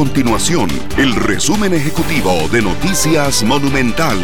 continuación el resumen ejecutivo de Noticias Monumental.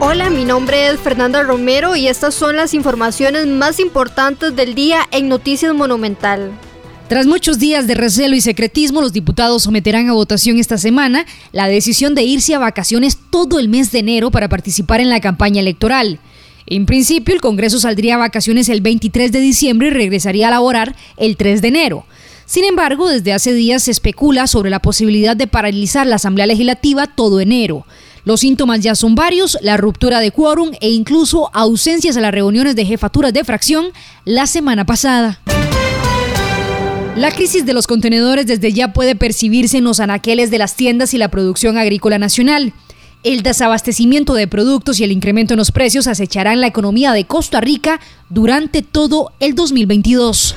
Hola, mi nombre es Fernanda Romero y estas son las informaciones más importantes del día en Noticias Monumental. Tras muchos días de recelo y secretismo, los diputados someterán a votación esta semana la decisión de irse a vacaciones todo el mes de enero para participar en la campaña electoral. En principio, el Congreso saldría a vacaciones el 23 de diciembre y regresaría a laborar el 3 de enero. Sin embargo, desde hace días se especula sobre la posibilidad de paralizar la Asamblea Legislativa todo enero. Los síntomas ya son varios, la ruptura de quórum e incluso ausencias a las reuniones de jefaturas de fracción la semana pasada. La crisis de los contenedores desde ya puede percibirse en los anaqueles de las tiendas y la producción agrícola nacional. El desabastecimiento de productos y el incremento en los precios acecharán la economía de Costa Rica durante todo el 2022.